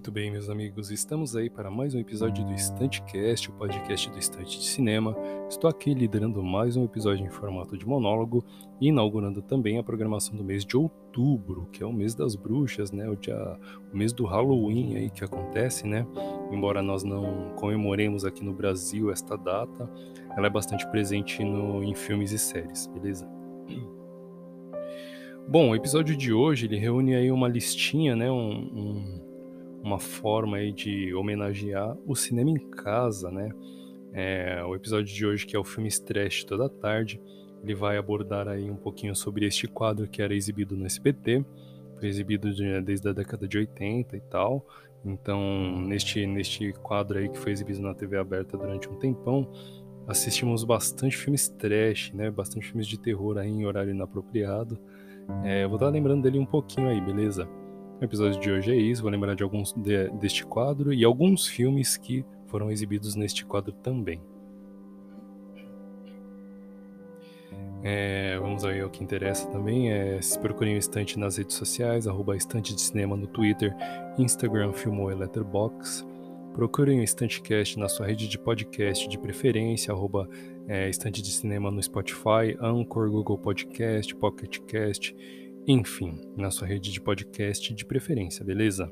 Muito bem, meus amigos, estamos aí para mais um episódio do Estantecast, o podcast do Estante de Cinema. Estou aqui liderando mais um episódio em formato de monólogo e inaugurando também a programação do mês de outubro, que é o mês das bruxas, né? O, dia, o mês do Halloween aí que acontece, né? Embora nós não comemoremos aqui no Brasil esta data, ela é bastante presente no, em filmes e séries, beleza? Bom, o episódio de hoje ele reúne aí uma listinha, né? um, um uma forma aí de homenagear o cinema em casa, né? É, o episódio de hoje, que é o filme Trash Toda Tarde, ele vai abordar aí um pouquinho sobre este quadro que era exibido no SBT, foi exibido desde a década de 80 e tal. Então, neste, neste quadro aí que foi exibido na TV aberta durante um tempão, assistimos bastante filmes trash, né? Bastante filmes de terror aí em horário inapropriado. É, eu vou estar lembrando dele um pouquinho aí, beleza? O episódio de hoje é isso, vou lembrar de alguns de, deste quadro e alguns filmes que foram exibidos neste quadro também. É, vamos aí ao que interessa também. É, se procurem o Estante nas redes sociais, arroba Estante de Cinema no Twitter, Instagram, Filmou e Letterboxd. Procurem o Estantecast na sua rede de podcast de preferência, arroba é, Estante de Cinema no Spotify, Anchor, Google Podcast, Pocket Cast enfim, na sua rede de podcast de preferência, beleza?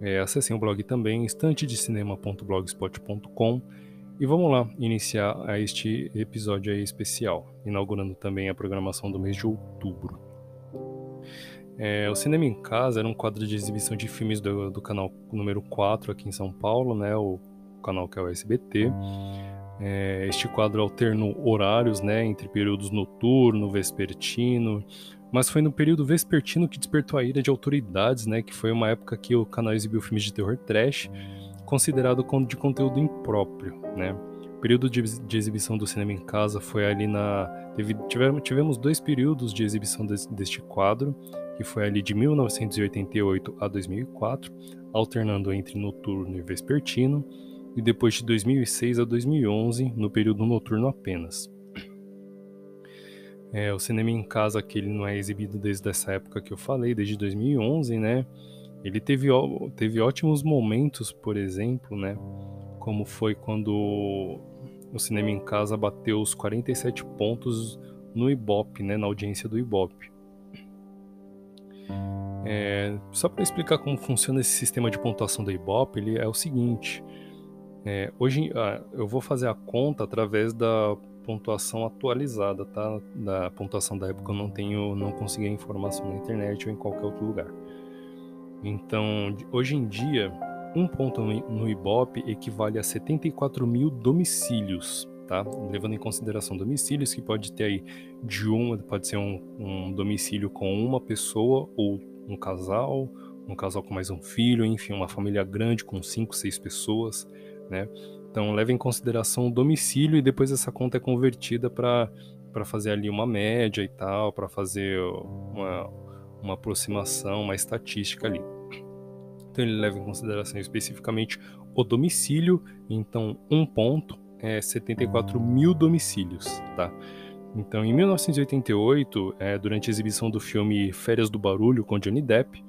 É, acessem o blog também, estantedecinema.blogspot.com e vamos lá iniciar este episódio aí especial, inaugurando também a programação do mês de outubro. É, o Cinema em Casa era um quadro de exibição de filmes do, do canal número 4 aqui em São Paulo, né, o canal que é o SBT. É, este quadro alternou horários né, entre períodos noturno, vespertino, mas foi no período vespertino que despertou a ira de autoridades, né, que foi uma época que o canal exibiu filmes de terror trash, considerado de conteúdo impróprio, né. O período de, de exibição do cinema em casa foi ali na... Teve, tivemos, tivemos dois períodos de exibição de, deste quadro, que foi ali de 1988 a 2004, alternando entre noturno e vespertino, e depois de 2006 a 2011, no período noturno apenas. É, o cinema em casa, que ele não é exibido desde essa época que eu falei, desde 2011, né? Ele teve, teve ótimos momentos, por exemplo, né? Como foi quando o cinema em casa bateu os 47 pontos no Ibope, né? Na audiência do Ibope. É, só para explicar como funciona esse sistema de pontuação do Ibope, ele é o seguinte. É, hoje ah, eu vou fazer a conta através da pontuação atualizada, tá? Da pontuação da época eu não tenho, não consegui a informação na internet ou em qualquer outro lugar. Então, hoje em dia, um ponto no Ibope equivale a 74 mil domicílios, tá? Levando em consideração domicílios que pode ter aí de um, pode ser um, um domicílio com uma pessoa ou um casal, um casal com mais um filho, enfim, uma família grande com cinco, seis pessoas, né? Então leva em consideração o domicílio e depois essa conta é convertida para fazer ali uma média e tal, para fazer uma, uma aproximação, uma estatística ali. Então ele leva em consideração especificamente o domicílio, então um ponto é 74 mil domicílios, tá? Então, em 1988, é, durante a exibição do filme Férias do Barulho com Johnny Depp,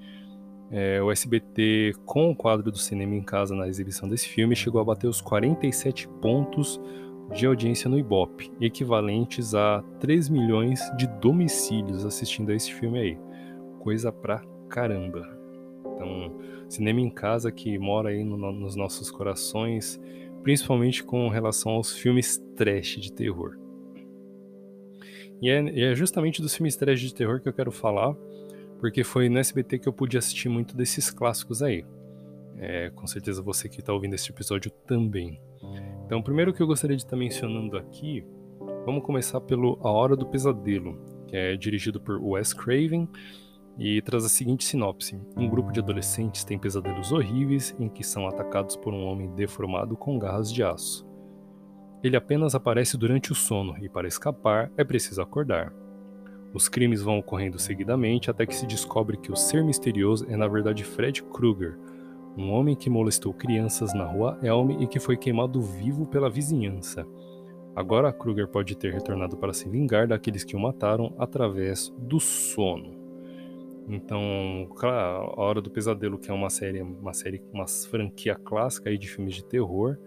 é, o SBT, com o quadro do cinema em casa na exibição desse filme, chegou a bater os 47 pontos de audiência no Ibope, equivalentes a 3 milhões de domicílios assistindo a esse filme aí. Coisa pra caramba. Então, cinema em casa que mora aí no, nos nossos corações, principalmente com relação aos filmes trash de terror. E é, é justamente dos filmes trash de terror que eu quero falar, porque foi no SBT que eu pude assistir muito desses clássicos aí. É, com certeza você que está ouvindo esse episódio também. Então, primeiro que eu gostaria de estar tá mencionando aqui, vamos começar pelo A Hora do Pesadelo, que é dirigido por Wes Craven e traz a seguinte sinopse: Um grupo de adolescentes tem pesadelos horríveis em que são atacados por um homem deformado com garras de aço. Ele apenas aparece durante o sono e, para escapar, é preciso acordar. Os crimes vão ocorrendo seguidamente até que se descobre que o ser misterioso é na verdade Fred Krueger, um homem que molestou crianças na rua Elm e que foi queimado vivo pela vizinhança. Agora Kruger pode ter retornado para se vingar daqueles que o mataram através do sono. Então, claro, A Hora do Pesadelo, que é uma série, uma série, uma franquia clássica aí de filmes de terror,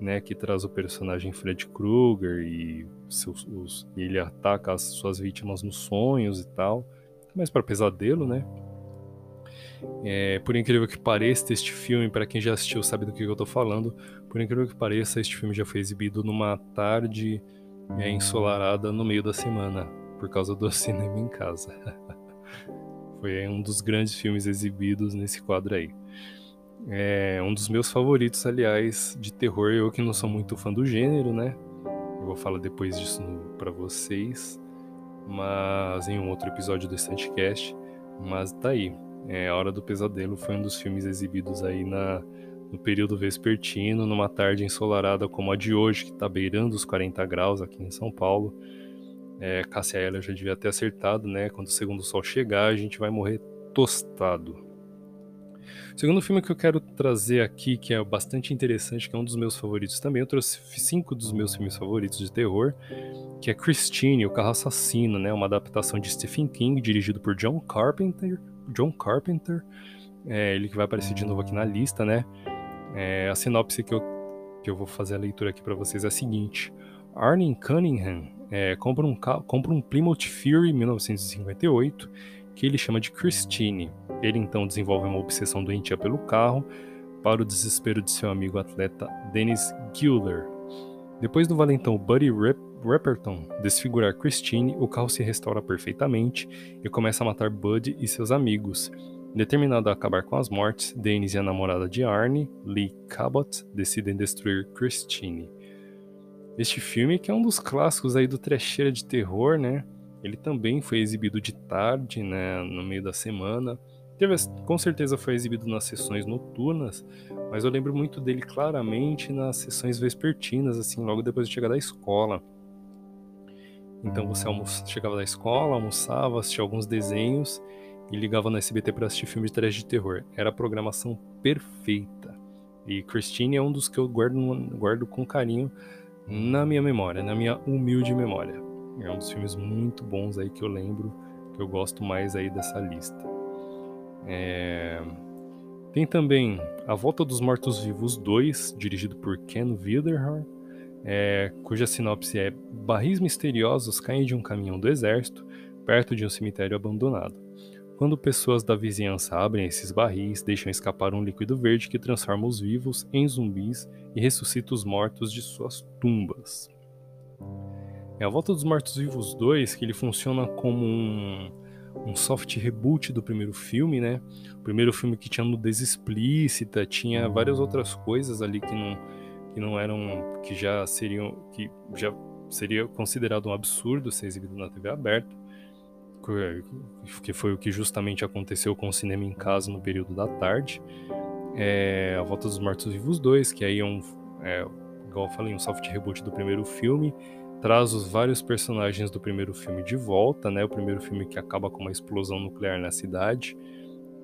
né, que traz o personagem Fred Krueger e seus, os, ele ataca as suas vítimas nos sonhos e tal, mas para pesadelo, né? É, por incrível que pareça, este filme, para quem já assistiu sabe do que eu tô falando, por incrível que pareça, este filme já foi exibido numa tarde é, ensolarada no meio da semana, por causa do cinema em casa. foi um dos grandes filmes exibidos nesse quadro aí. É um dos meus favoritos, aliás, de terror. Eu que não sou muito fã do gênero, né? Eu vou falar depois disso para vocês, mas em um outro episódio do Standcast. Mas tá aí. É, a Hora do Pesadelo foi um dos filmes exibidos aí na, no período vespertino, numa tarde ensolarada como a de hoje, que tá beirando os 40 graus aqui em São Paulo. É, Cássia Eller já devia ter acertado, né? Quando o segundo sol chegar, a gente vai morrer tostado. O segundo filme que eu quero trazer aqui, que é bastante interessante, que é um dos meus favoritos também, eu trouxe cinco dos meus filmes favoritos de terror, que é Christine, o Carro Assassino, né? Uma adaptação de Stephen King, dirigido por John Carpenter. John Carpenter, é, ele que vai aparecer de novo aqui na lista, né? É, a sinopse que eu, que eu vou fazer a leitura aqui para vocês é a seguinte: Arnie Cunningham é, compra, um, compra um Plymouth Fury 1958 que ele chama de Christine. Ele então desenvolve uma obsessão doentia pelo carro, para o desespero de seu amigo atleta Dennis Gilder. Depois do valentão Buddy Repperton desfigurar Christine, o carro se restaura perfeitamente e começa a matar Buddy e seus amigos. Determinado a acabar com as mortes, Dennis e a namorada de Arnie, Lee Cabot, decidem destruir Christine. Este filme, que é um dos clássicos aí do trecheira de terror, né? Ele também foi exibido de tarde, né, no meio da semana. Teve, com certeza foi exibido nas sessões noturnas, mas eu lembro muito dele claramente nas sessões vespertinas, assim, logo depois de chegar da escola. Então você chegava da escola, almoçava, assistia alguns desenhos e ligava no SBT para assistir filmes de trash de terror. Era a programação perfeita. E Christine é um dos que eu guardo, guardo com carinho na minha memória, na minha humilde memória. É um dos filmes muito bons aí que eu lembro, que eu gosto mais aí dessa lista. É... Tem também A Volta dos Mortos-Vivos 2, dirigido por Ken Wilderhart, é... cuja sinopse é Barris misteriosos caem de um caminhão do exército perto de um cemitério abandonado. Quando pessoas da vizinhança abrem esses barris, deixam escapar um líquido verde que transforma os vivos em zumbis e ressuscita os mortos de suas tumbas. É a Volta dos Mortos-Vivos 2, que ele funciona como um, um soft reboot do primeiro filme, né? O primeiro filme que tinha nudez explícita, tinha várias outras coisas ali que não, que não eram, que já seriam, que já seria considerado um absurdo ser exibido na TV aberta que foi o que justamente aconteceu com o cinema em casa no período da tarde. É A Volta dos Mortos-Vivos 2, que aí é um, é, igual eu falei, um soft reboot do primeiro filme, traz os vários personagens do primeiro filme de volta, né? O primeiro filme que acaba com uma explosão nuclear na cidade,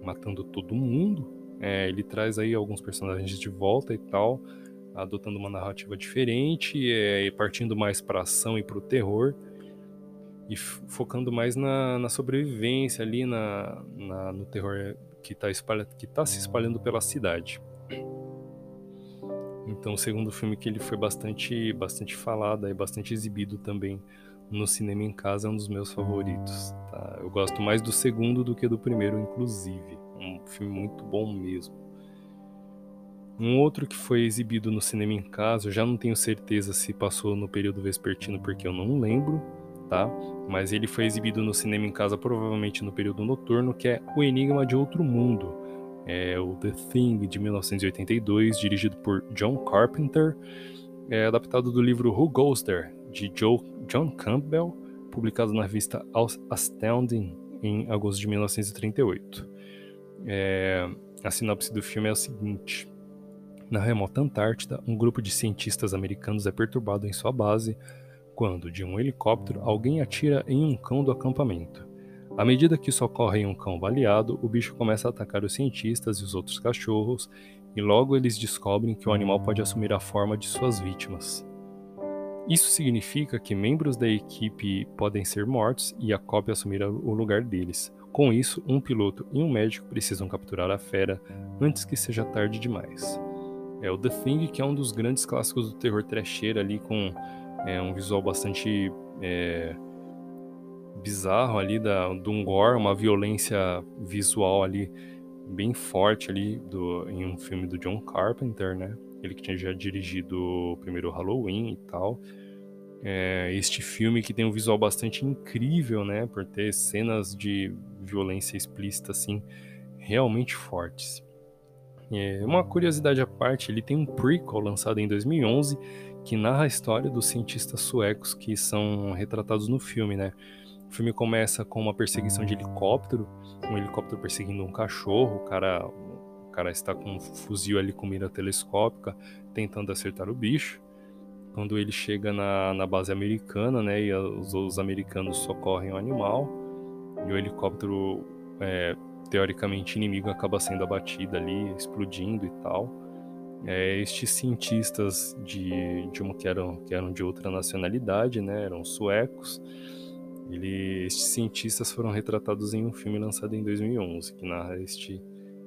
matando todo mundo. É, ele traz aí alguns personagens de volta e tal, adotando uma narrativa diferente, é, e partindo mais para ação e para o terror e focando mais na, na sobrevivência ali, na, na, no terror que está tá se espalhando pela cidade. Então, o segundo filme que ele foi bastante, bastante falado e bastante exibido também no cinema em casa é um dos meus favoritos. Tá? Eu gosto mais do segundo do que do primeiro, inclusive. Um filme muito bom mesmo. Um outro que foi exibido no cinema em casa, eu já não tenho certeza se passou no período vespertino porque eu não lembro, tá? Mas ele foi exibido no cinema em casa provavelmente no período noturno, que é O Enigma de Outro Mundo. É o The Thing de 1982, dirigido por John Carpenter, é adaptado do livro Who Goes There de Joe, John Campbell, publicado na revista Astounding em agosto de 1938. É, a sinopse do filme é a seguinte: Na remota Antártida, um grupo de cientistas americanos é perturbado em sua base quando, de um helicóptero, alguém atira em um cão do acampamento. À medida que isso ocorre um cão baleado, o bicho começa a atacar os cientistas e os outros cachorros, e logo eles descobrem que o animal pode assumir a forma de suas vítimas. Isso significa que membros da equipe podem ser mortos e a cópia assumir o lugar deles. Com isso, um piloto e um médico precisam capturar a fera antes que seja tarde demais. É o The Thing, que é um dos grandes clássicos do terror trecheiro ali, com é, um visual bastante é, bizarro ali, da, de um gore, uma violência visual ali bem forte ali do, em um filme do John Carpenter, né? Ele que tinha já dirigido o primeiro Halloween e tal. É, este filme que tem um visual bastante incrível, né? Por ter cenas de violência explícita, assim, realmente fortes. É, uma curiosidade à parte, ele tem um prequel lançado em 2011 que narra a história dos cientistas suecos que são retratados no filme, né? O filme começa com uma perseguição de helicóptero, um helicóptero perseguindo um cachorro, o cara, o cara está com um fuzil ali com mira telescópica tentando acertar o bicho. Quando ele chega na, na base americana, né, e os, os americanos socorrem o animal, e o helicóptero, é, teoricamente inimigo, acaba sendo abatido ali, explodindo e tal. É, estes cientistas de, de uma que eram, que eram de outra nacionalidade, né, eram suecos, ele, estes cientistas foram retratados em um filme lançado em 2011, que narra este,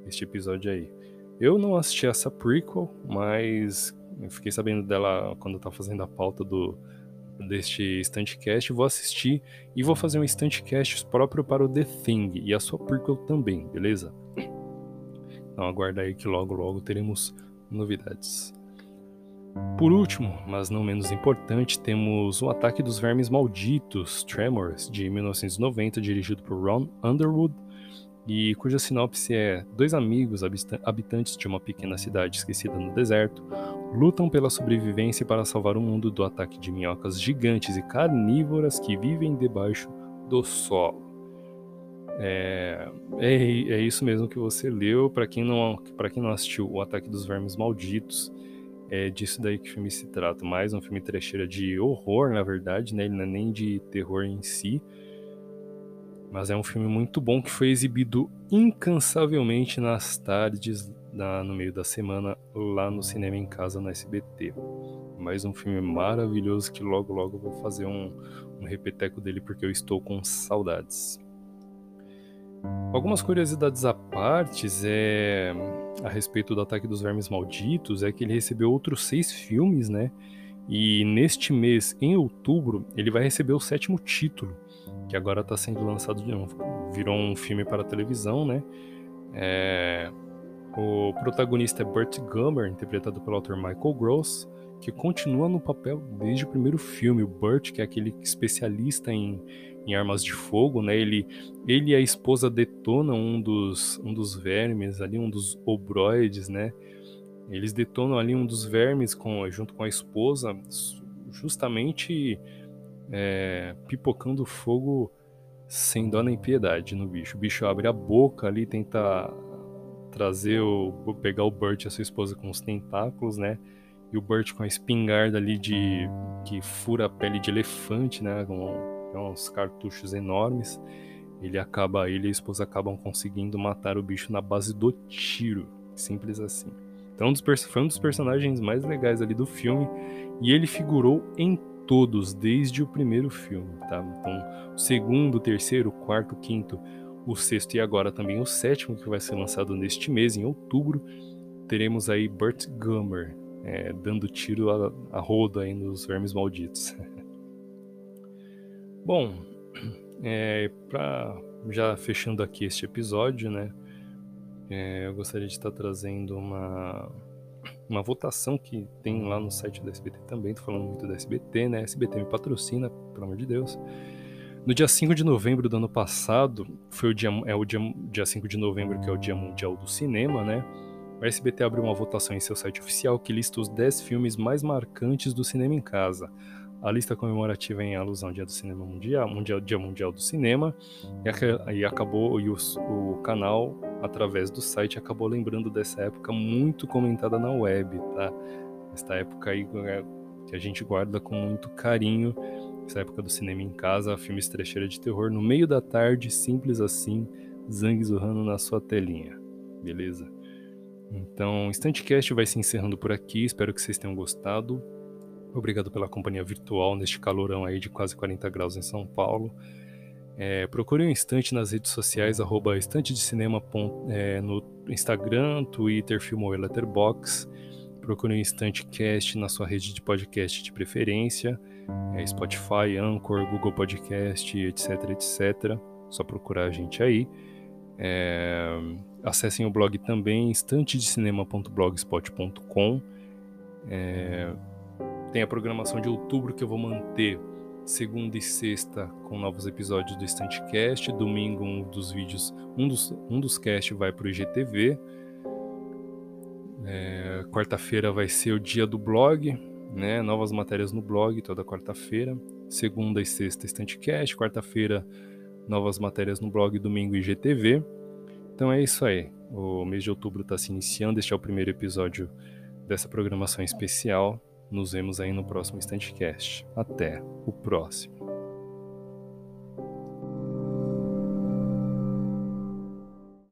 este episódio aí. Eu não assisti essa prequel, mas fiquei sabendo dela quando eu tava fazendo a pauta do, deste Stuntcast. Vou assistir e vou fazer um Stuntcast próprio para o The Thing e a sua prequel também, beleza? Então aguarda aí que logo logo teremos novidades. Por último, mas não menos importante, temos O Ataque dos Vermes Malditos, Tremors, de 1990, dirigido por Ron Underwood, e cuja sinopse é: dois amigos habitantes de uma pequena cidade esquecida no deserto lutam pela sobrevivência para salvar o mundo do ataque de minhocas gigantes e carnívoras que vivem debaixo do solo. É, é, é isso mesmo que você leu. Para quem quem não assistiu O Ataque dos Vermes Malditos, é disso daí que o filme se trata. Mais um filme trecheira de horror, na verdade, né? Ele não é nem de terror em si. Mas é um filme muito bom que foi exibido incansavelmente nas tardes, na, no meio da semana, lá no Cinema em Casa, no SBT. Mais um filme maravilhoso que logo logo vou fazer um, um repeteco dele porque eu estou com saudades. Algumas curiosidades à parte é, a respeito do Ataque dos Vermes Malditos é que ele recebeu outros seis filmes, né? E neste mês, em outubro, ele vai receber o sétimo título, que agora está sendo lançado de novo. Virou um filme para televisão, né? É... O protagonista é Burt Gummer, interpretado pelo autor Michael Gross, que continua no papel desde o primeiro filme. O Burt, que é aquele especialista em em armas de fogo, né? Ele, ele e a esposa detonam um dos, um dos vermes ali, um dos obroides, né? Eles detonam ali um dos vermes com, junto com a esposa, justamente é, pipocando fogo sem dó nem piedade no bicho. O bicho abre a boca ali, tenta trazer o. pegar o Burt e a sua esposa com os tentáculos, né? E o Burt com a espingarda ali de. que fura a pele de elefante, né? Com, uns cartuchos enormes. Ele acaba, ele e a esposa acabam conseguindo matar o bicho na base do tiro, simples assim. Então, foi um dos personagens mais legais ali do filme e ele figurou em todos desde o primeiro filme, tá? Então, o segundo, o terceiro, o quarto, o quinto, o sexto e agora também o sétimo que vai ser lançado neste mês, em outubro, teremos aí Burt Gummer é, dando tiro a, a roda aí nos vermes malditos. Bom, é, já fechando aqui este episódio, né? É, eu gostaria de estar trazendo uma, uma votação que tem lá no site da SBT também. Tô falando muito da SBT, né? SBT me patrocina, pelo amor de Deus. No dia 5 de novembro do ano passado, foi o dia, é o dia, dia 5 de novembro, que é o Dia Mundial do Cinema, né? O SBT abriu uma votação em seu site oficial que lista os 10 filmes mais marcantes do cinema em casa. A lista comemorativa em alusão ao Dia do Cinema Mundial, mundial Dia Mundial do Cinema, e, e acabou e o, o, canal através do site acabou lembrando dessa época muito comentada na web, tá? Esta época aí é, que a gente guarda com muito carinho, essa época do cinema em casa, filmes trecheira de terror no meio da tarde, simples assim, Zang Zurrando na sua telinha, beleza? Então, o Instantcast vai se encerrando por aqui, espero que vocês tenham gostado. Obrigado pela companhia virtual neste calorão aí de quase 40 graus em São Paulo. É, procure um instante nas redes sociais, arroba estante de cinema é, no Instagram, Twitter, Filmou e Letterboxd. Procure um instante cast na sua rede de podcast de preferência, é, Spotify, Anchor, Google Podcast, etc, etc. Só procurar a gente aí. É, acessem o blog também, estantedecinema.blogspot.com. É, tem a programação de outubro que eu vou manter segunda e sexta com novos episódios do Estantecast, domingo um dos vídeos, um dos, um dos cast vai para o IGTV, é, quarta-feira vai ser o dia do blog, né, novas matérias no blog toda quarta-feira, segunda e sexta Estantecast, quarta-feira novas matérias no blog, domingo IGTV. Então é isso aí, o mês de outubro está se iniciando, este é o primeiro episódio dessa programação especial. Nos vemos aí no próximo Instantcast. Até o próximo.